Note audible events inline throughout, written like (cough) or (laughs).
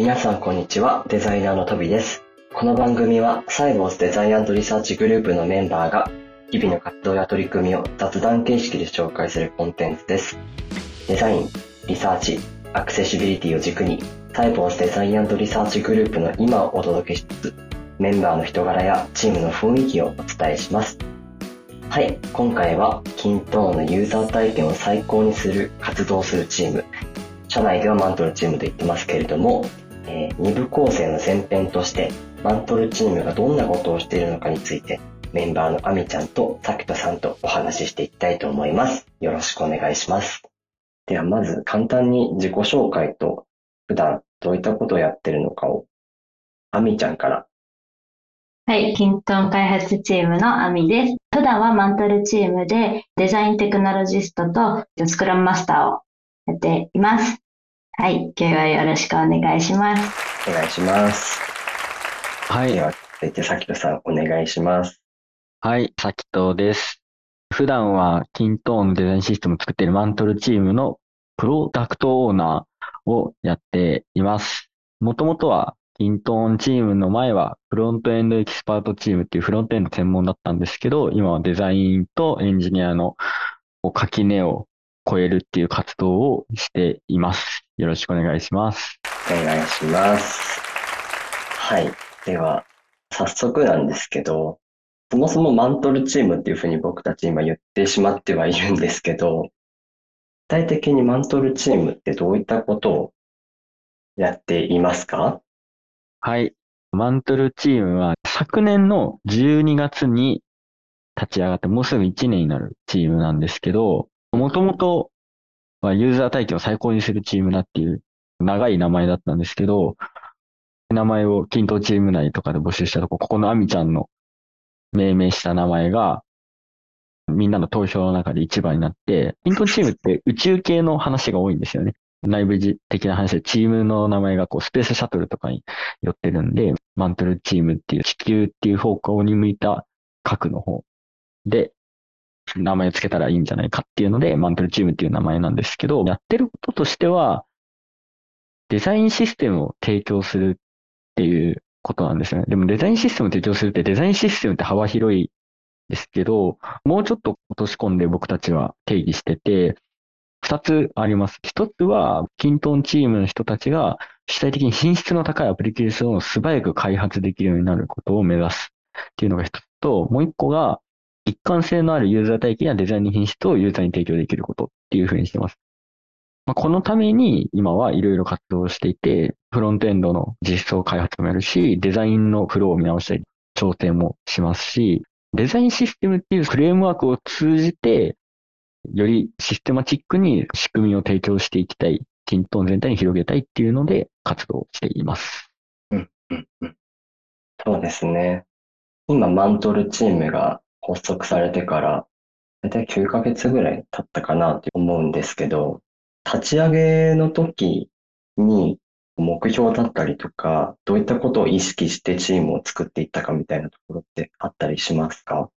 皆さんこんにちは、デザイナーのトビです。この番組はサイボウズデザインリサーチグループのメンバーが日々の活動や取り組みを雑談形式で紹介するコンテンツです。デザイン、リサーチ、アクセシビリティを軸にサイボウズデザインリサーチグループの今をお届けしつつメンバーの人柄やチームの雰囲気をお伝えします。はい、今回は kintone のユーザー体験を最高にする活動するチーム社内ではマントルチームと言ってますけれども、えー、2部構成の前編としてマントルチームがどんなことをしているのかについてメンバーのアミちゃんとサキトさんとお話ししていきたいと思います。よろしくお願いします。ではまず簡単に自己紹介と普段どういったことをやってるのかをアミちゃんからはい、キントン開発チームのアミです。普段はマントルチームでデザインテクノロジストとスクラムマスターをやっています。はい、今日はよろしくお願いします。お願いします。はいで。は続いてサキトさんお願いします。はい、さきとです。普段はキントーンのデザインシステムを作っているマントルチームのプロダクトオーナーをやっています。もともとはキントーンチームの前はフロントエンドエキスパートチームっていうフロントエンド専門だったんですけど、今はデザインとエンジニアの垣根を超えるっていう活動をしています。よろしくお願いします。お願いします。はい。では、早速なんですけど、そもそもマントルチームっていうふうに僕たち今言ってしまってはいるんですけど、具体的にマントルチームってどういったことをやっていますか？はい。マントルチームは昨年の12月に立ち上がってもうすぐ1年になるチームなんですけど、もともとはユーザー体験を最高にするチームだっていう長い名前だったんですけど、名前を均等チーム内とかで募集したとこ、ここのアミちゃんの命名した名前がみんなの投票の中で一番になって、均等チームって宇宙系の話が多いんですよね。内部的な話でチームの名前がこうスペースシャトルとかに寄ってるんで、マントルチームっていう地球っていう方向に向いた核の方で名前を付けたらいいんじゃないかっていうので、マントルチームっていう名前なんですけど、やってることとしては、デザインシステムを提供するっていうことなんですね。でもデザインシステムを提供するってデザインシステムって幅広いですけど、もうちょっと落とし込んで僕たちは定義してて、二つあります。一つは、キントンチームの人たちが主体的に品質の高いアプリケーションを素早く開発できるようになることを目指すっていうのが一つと、もう一個が、一貫性のあるユーザー体験やデザイン品質をユーザーに提供できることっていうふうにしてます。まあ、このために今はいろいろ活動していて、フロントエンドの実装開発もやるし、デザインのフローを見直したり、調整もしますし、デザインシステムっていうフレームワークを通じて、よりシステマチックに仕組みを提供していきたい、キントン全体に広げたいっていうので活動しています。うん、うん、うん。そうですね。今、マントルチームが発足されてから、だいたい9ヶ月ぐらい経ったかなと思うんですけど、立ち上げの時に目標だったりとか、どういったことを意識してチームを作っていったかみたいなところってあったりしますか？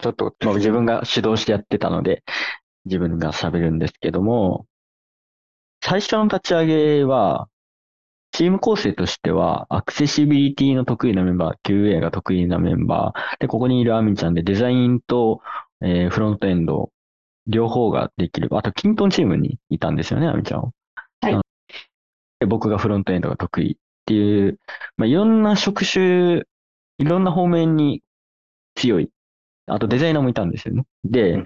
ちょっと、自分が主導してやってたので、自分が喋るんですけども、最初の立ち上げは、チーム構成としては、アクセシビリティの得意なメンバー、QA が得意なメンバー、で、ここにいるアミちゃんでデザインと、えーフロントエンド、両方ができる。あと、キントンチームにいたんですよね、アミちゃんは。はいで僕がフロントエンドが得意っていう、まあ、いろんな職種、いろんな方面に強い。あとデザイナーもいたんですよね。で、うん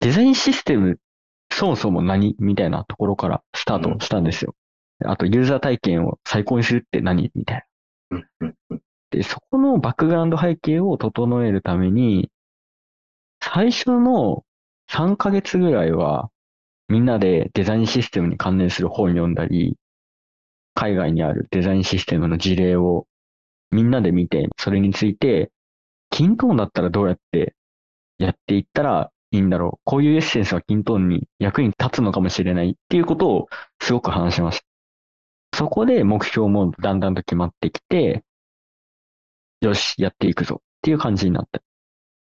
デザインシステム、そもそも何みたいなところからスタートしたんですよ。あと、ユーザー体験を最高にするって何？みたいな。で、そこのバックグラウンド背景を整えるために、最初の3ヶ月ぐらいは、みんなでデザインシステムに関連する本読んだり、海外にあるデザインシステムの事例をみんなで見て、それについて、キントーンだったらどうやってやっていったらいいんだろう？こういうエッセンスはキントーンに役に立つのかもしれないっていうことをすごく話しました。そこで目標もだんだんと決まってきて、よし、やっていくぞっていう感じになった。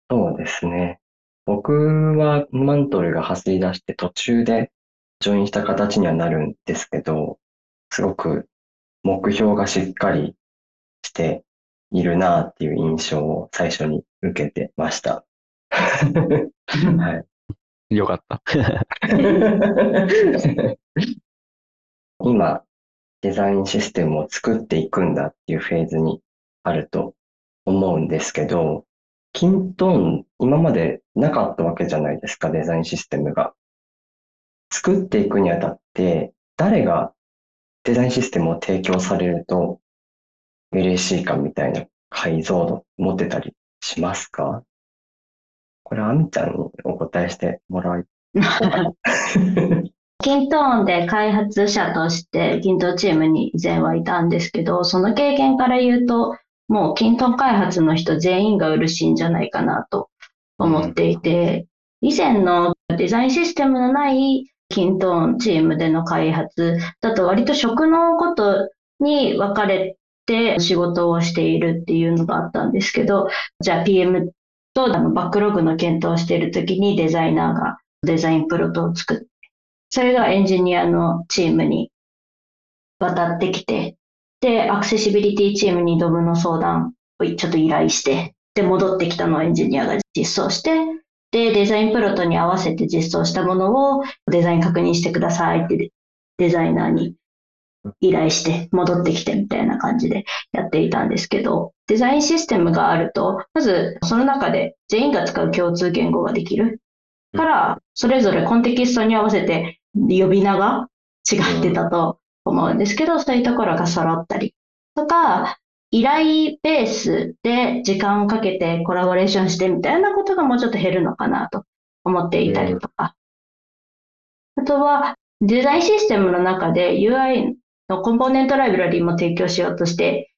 そうですね。僕はマントルが走り出して途中でジョインした形にはなるんですけど、すごく目標がしっかりしているなっていう印象を最初に受けてました。はい。よかった。(laughs) (laughs) 今、デザインシステムを作っていくんだっていうフェーズにあると思うんですけど、キントーン、今までなかったわけじゃないですか、デザインシステムが。作っていくにあたって、誰がデザインシステムを提供されると嬉しいかみたいな解像度持ってたりしますか？これ、アミちゃんにお答えしてもらい (laughs) キントーンで開発者としてキントーチームに以前はいたんですけど、その経験から言うと、もうキントーン開発の人全員が嬉しいんじゃないかなと思っていて、以前のデザインシステムのないキントーンチームでの開発だと割と職能ごとに分かれて仕事をしているっていうのがあったんですけど、じゃあ PM とあのバックログの検討をしているときにデザイナーがデザインプロトを作って、それがエンジニアのチームに渡ってきて、で、アクセシビリティチームにドブの相談をちょっと依頼して、で、戻ってきたのをエンジニアが実装して、で、デザインプロトに合わせて実装したものをデザイン確認してくださいってデザイナーに依頼して戻ってきてみたいな感じでやっていたんですけど、デザインシステムがあると、まずその中で全員が使う共通言語ができるから、それぞれコンテキストに合わせて呼び名が違ってたと思うんですけど、そういうところが揃ったり。とか、依頼ベースで時間をかけてコラボレーションしてみたいなことがもうちょっと減るのかなと思っていたりとか。あとは、デザインシステムの中で UI のコンポーネントライブラリも提供しようとして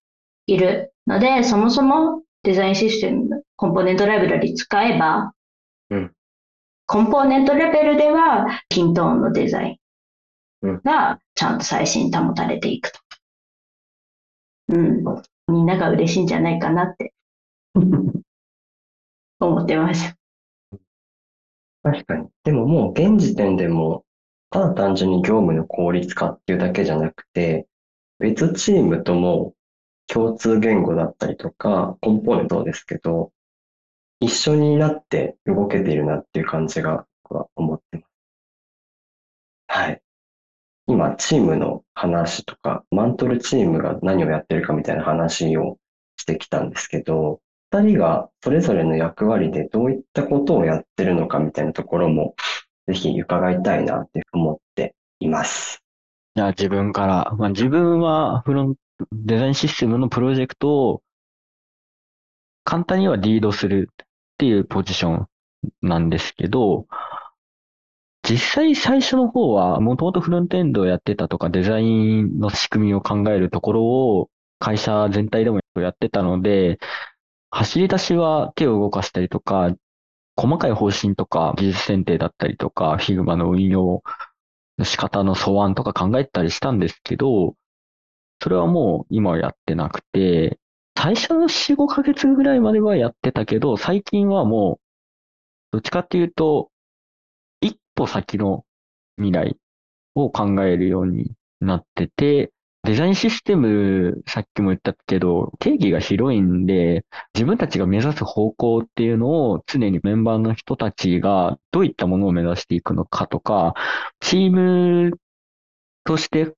いるので、そもそもデザインシステム、コンポーネントライブラリ使えば、うんコンポーネントレベルでは、キントーンのデザイうんンがちゃんと最新保たれていくと。うん。みんなが嬉しいんじゃないかなって (laughs) 思ってます。確かに。でももう現時点でも、ただ単純に業務の効率化っていうだけじゃなくて、別チームとも共通言語だったりとか、コンポーネントですけど、一緒になって動けているなっていう感じが僕は思ってます。はい。今、チームの話とか、マントルチームが何をやってるかみたいな話をしてきたんですけど、二人がそれぞれの役割でどういったことをやってるのかみたいなところも、ぜひ伺いたいなって思っています。じゃあ自分から、まあ、自分はフロント、デザインシステムのプロジェクトを簡単にはリードするっていうポジションなんですけど、実際最初の方はもともとフロントエンドをやってたとかデザインの仕組みを考えるところを会社全体でもやってたので、走り出しは手を動かしたりとか、細かい方針とか技術選定だったりとか、Figma の運用の仕方の素案とか考えたりしたんですけど、それはもう今はやってなくて、最初の4、5ヶ月ぐらいまではやってたけど、最近はもう、どっちかっていうと、一歩先の未来を考えるようになってて、デザインシステム、さっきも言ったけど、定義が広いんで、自分たちが目指す方向っていうのを常にメンバーの人たちがどういったものを目指していくのかとか、チームとして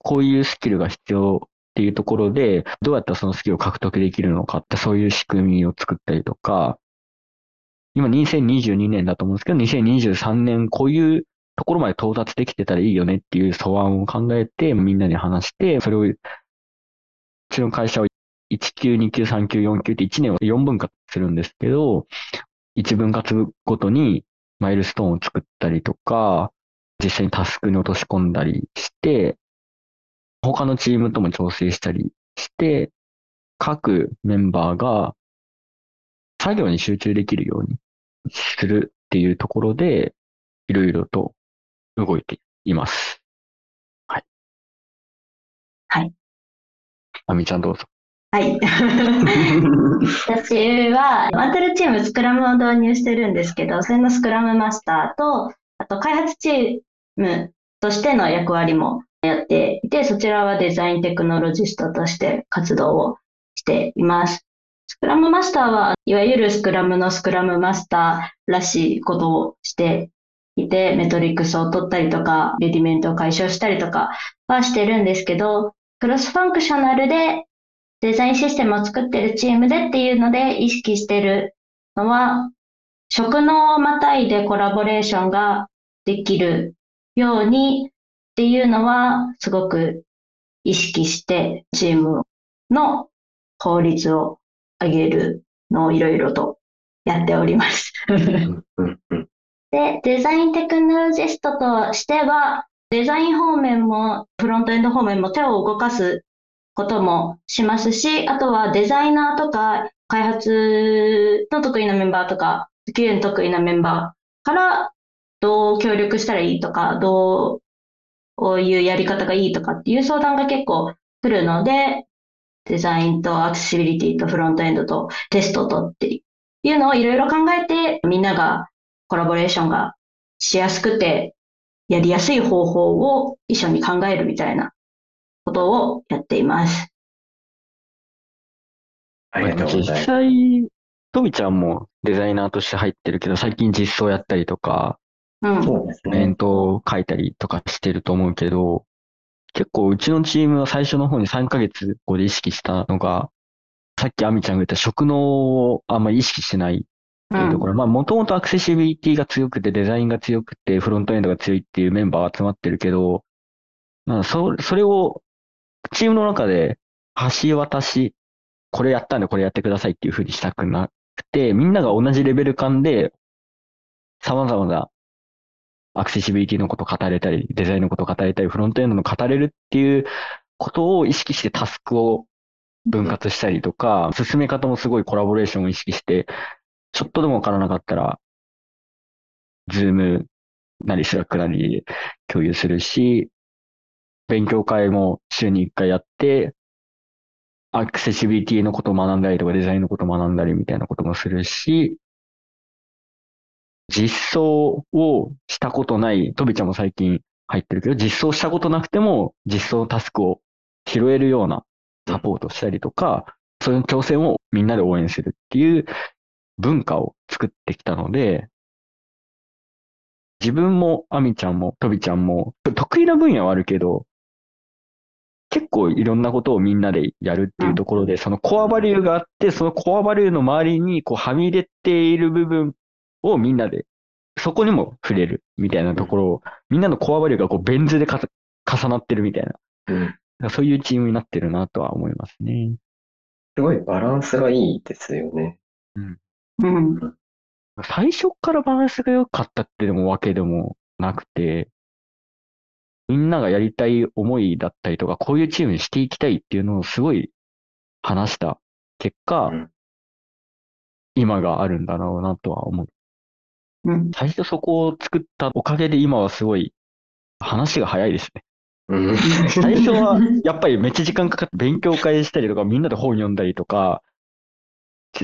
こういうスキルが必要っていうところで、どうやったらそのスキルを獲得できるのかって、そういう仕組みを作ったりとか、今2022年だと思うんですけど、2023年こういうところまで到達できてたらいいよねっていう素案を考えて、みんなに話して、それを、うちの会社は1級、2級、3級、4級って1年を4分割するんですけど、1分割ごとにマイルストーンを作ったりとか、実際にタスクに落とし込んだりして、他のチームとも調整したりして、各メンバーが作業に集中できるようにするっていうところで、いろいろと動いています。はい。はい。あみちゃんどうぞ。はい。(laughs) 私は、マントルチームスクラムを導入してるんですけど、それのスクラムマスターと、あと開発チームとしての役割もやっていて、そちらはデザインテクノロジストとして活動をしています。スクラムマスターはいわゆるスクラムのスクラムマスターらしいことをしていて、メトリックスを取ったりとか、レディメントを解消したりとかはしてるんですけど、クロスファンクショナルでデザインシステムを作ってるチームでっていうので意識してるのは、職能をまたいでコラボレーションができるようにっていうのはすごく意識してチームの効率を上げるのをいろいろとやっております。で、デザインテクノロジストとしては、デザイン方面もフロントエンド方面も手を動かすこともしますし、あとはデザイナーとか開発の得意なメンバーとか、スキルの得意なメンバーからどう協力したらいいとか、どういうやり方がいいとかっていう相談が結構来るので、デザインとアクセシビリティとフロントエンドとテストとっていうのをいろいろ考えて、みんながコラボレーションがしやすくて、やりやすい方法を一緒に考えるみたいなことをやっています。ありがとうございます。実際、とみちゃんもデザイナーとして入ってるけど、最近実装やったりとか、うん、そうですね。コメントを書いたりとかしてると思うけど、結構うちのチームは最初の方に3ヶ月後で意識したのが、さっきアミちゃんが言った職能をあんまり意識してないっていうところ、うん、まあもともとアクセシビリティが強くてデザインが強くてフロントエンドが強いっていうメンバーが集まってるけど、まあそそれをチームの中で橋渡し、これやったんでこれやってくださいっていうふうにしたくなくて、みんなが同じレベル感で様々なアクセシビリティのこと語れたり、デザインのこと語れたり、フロントエンドの語れるっていうことを意識してタスクを分割したりとか、進め方もすごいコラボレーションを意識してちょっとでもわからなかったら、 Zoom なり Slack なり共有するし、勉強会も週に1回やって、アクセシビリティのことを学んだりとかデザインのことを学んだりみたいなこともするし、実装をしたことない、とびちゃんも最近入ってるけど、実装したことなくても実装タスクを拾えるようなサポートしたりとか、そういう挑戦をみんなで応援するっていう文化を作ってきたので、自分も、アミちゃんも、トビちゃんも、得意な分野はあるけど、結構いろんなことをみんなでやるっていうところで、そのコアバリューがあって、そのコアバリューの周りにこうはみ出ている部分をみんなで、そこにも触れるみたいなところを、みんなのコアバリューがこうベン図で重なってるみたいな、うん、そういうチームになってるなとは思いますね。すごいバランスがいいですよね。うん。うん。最初からバランスが良かったってでもわけでもなくて、みんながやりたい思いだったりとか、こういうチームにしていきたいっていうのをすごい話した結果、うん、今があるんだろうなとは思う。うん、最初そこを作ったおかげで今はすごい話が早いですね。うん、最初はやっぱりめっちゃ時間かかって勉強会したりとか、みんなで本読んだりとか、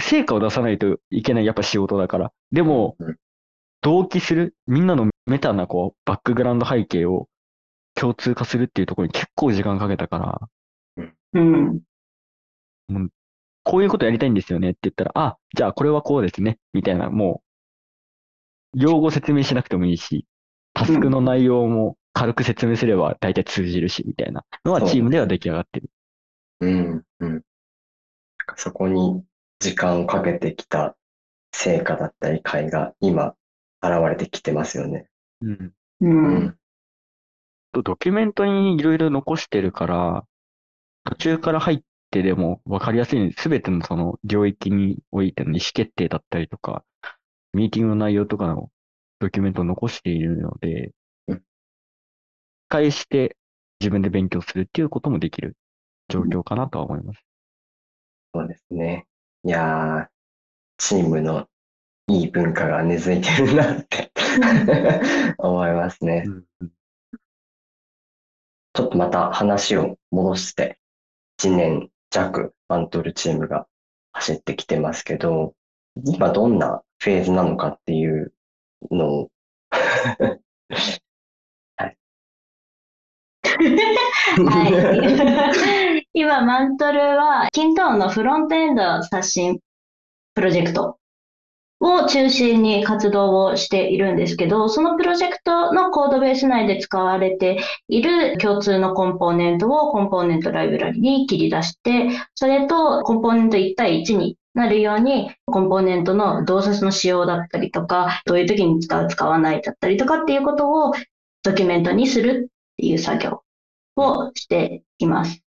成果を出さないといけない、やっぱ仕事だから。でも、同期する、みんなのメタなこう、バックグラウンド背景を共通化するっていうところに結構時間かけたから、うん。もうこういうことやりたいんですよねって言ったら、あ、じゃあこれはこうですね、みたいな、もう、用語説明しなくてもいいし、タスクの内容も軽く説明すれば大体通じるし、みたいなのはチームでは出来上がってる。うん、うん。そこに時間をかけてきた成果だったり、会が今、現れてきてますよね。うん。うん。ドキュメントにいろいろ残してるから、途中から入ってでも分かりやすいように、すべてのその領域においての意思決定だったりとか、ミーティングの内容とかのドキュメントを残しているので、うん、返して自分で勉強するっていうこともできる状況かなとは思います。そうですね。いやー、チームのいい文化が根付いてるなって (laughs) 思いますね。ちょっとまた話を戻して、1年弱マントルチームが走ってきてますけど、今どんなフェーズなのかっていうのをはい。はい。今、マントルは、キントーンのフロントエンド刷新プロジェクトを中心に活動をしているんですけど、そのプロジェクトのコードベース内で使われている共通のコンポーネントをコンポーネントライブラリに切り出して、それとコンポーネント1対1になるように、コンポーネントの動作の仕様だったりとか、どういう時に使う、使わないだったりとかっていうことをドキュメントにするっていう作業をしています。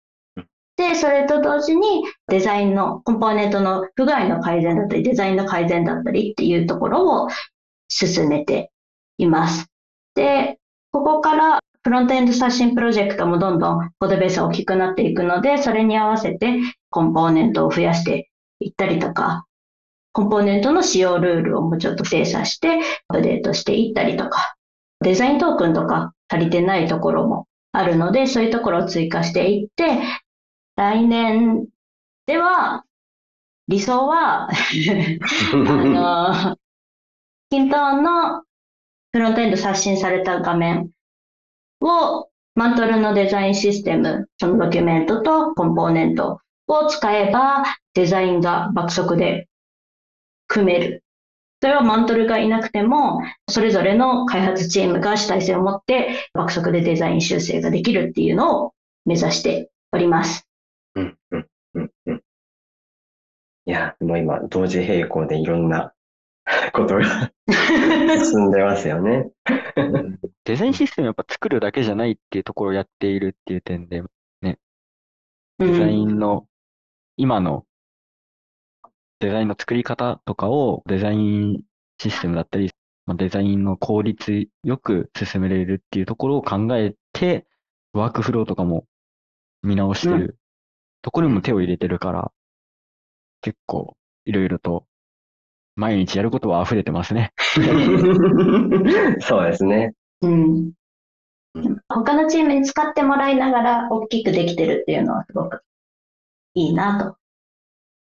で、それと同時にデザインの、コンポーネントの不具合の改善だったり、デザインの改善だったりっていうところを進めています。で、ここからフロントエンド刷新プロジェクトもどんどんコードベースが大きくなっていくので、それに合わせてコンポーネントを増やしていったりとか、コンポーネントの使用ルールをもうちょっと精査してアップデートしていったりとか、デザイントークンとか足りてないところもあるので、そういうところを追加していって、来年では、理想は (laughs) あの、キントーンのフロントエンド刷新された画面をマントルのデザインシステム、そのドキュメントとコンポーネントを使えばデザインが爆速で組める。それはマントルがいなくても、それぞれの開発チームが主体性を持って爆速でデザイン修正ができるっていうのを目指しております。うん、うん、うん、うん。いや、もう今、同時並行でいろんな (laughs) ことが進んでますよねデザインシステムやっぱ作るだけじゃないっていうところをやっているっていう点で、ね、デザインの、今のデザインの作り方とかをデザインシステムだったり、デザインの効率よく進めれるっていうところを考えて、ワークフローとかも見直してるところにも手を入れてるから、結構いろいろと毎日やることは溢れてますね。そうですね。うん。他のチームに使ってもらいながら大きくできてるっていうのはすごくいいなと。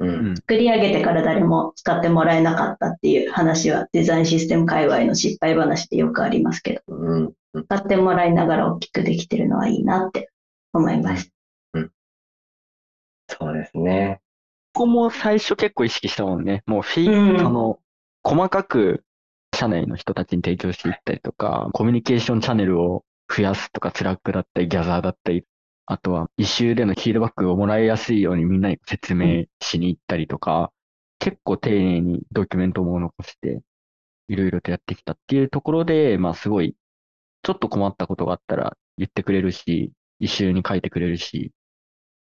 うん、作り上げてから誰も使ってもらえなかったっていう話はデザインシステム界隈の失敗話でよくありますけど、うん、使ってもらいながら大きくできてるのはいいなって思いました。うん、そうですね。ここも最初結構意識したもんね。もうフィー、うん、その、細かく社内の人たちに提供していったりとか、コミュニケーションチャンネルを増やすとか、 Slack だったり、 Gather だったり、あとは、一周でのフィードバックをもらいやすいようにみんなに説明しに行ったりとか、結構丁寧にドキュメントも残して、いろいろとやってきたっていうところで、まあすごい、ちょっと困ったことがあったら言ってくれるし、一周に書いてくれるし、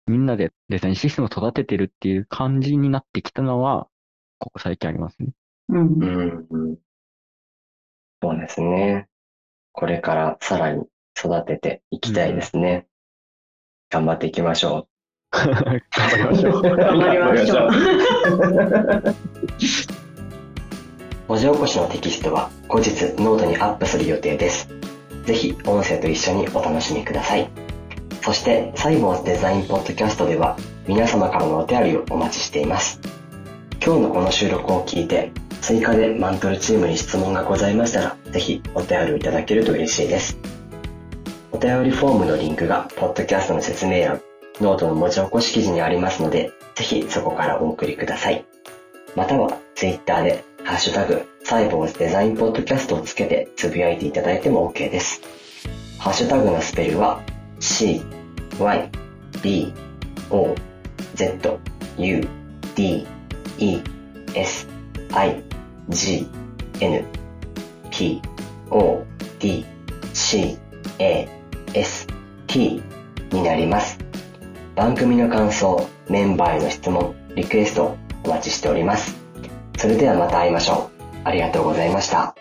みんなでデザインシステムを育ててるっていう感じになってきたのは、ここ最近ありますね。うん。うん、そうですね。これからさらに育てていきたいですね。頑張っていきましょう。(laughs) 頑張りましょう。頑張りましょう。文字起こしのテキストは後日ノートにアップする予定です。ぜひ音声と一緒にお楽しみください。そしてサイボウズデザインポッドキャストでは皆様からのお便りをお待ちしています。今日のこの収録を聞いて追加でマントルチームに質問がございましたらぜひお便りをいただけると嬉しいです。お便りフォームのリンクが、ポッドキャストの説明欄、ノートの文字起こし記事にありますので、ぜひそこからお送りください。または、ツイッターで、ハッシュタグ、サイボーズデザインポッドキャストをつけてつぶやいていただいても OK です。ハッシュタグのスペルは、C、Y、B、O、Z、U、D、E、S、I、G、N、P、O、D、C、A、ST になります。番組の感想、メンバーへの質問、リクエストお待ちしております。それではまた会いましょう。ありがとうございました。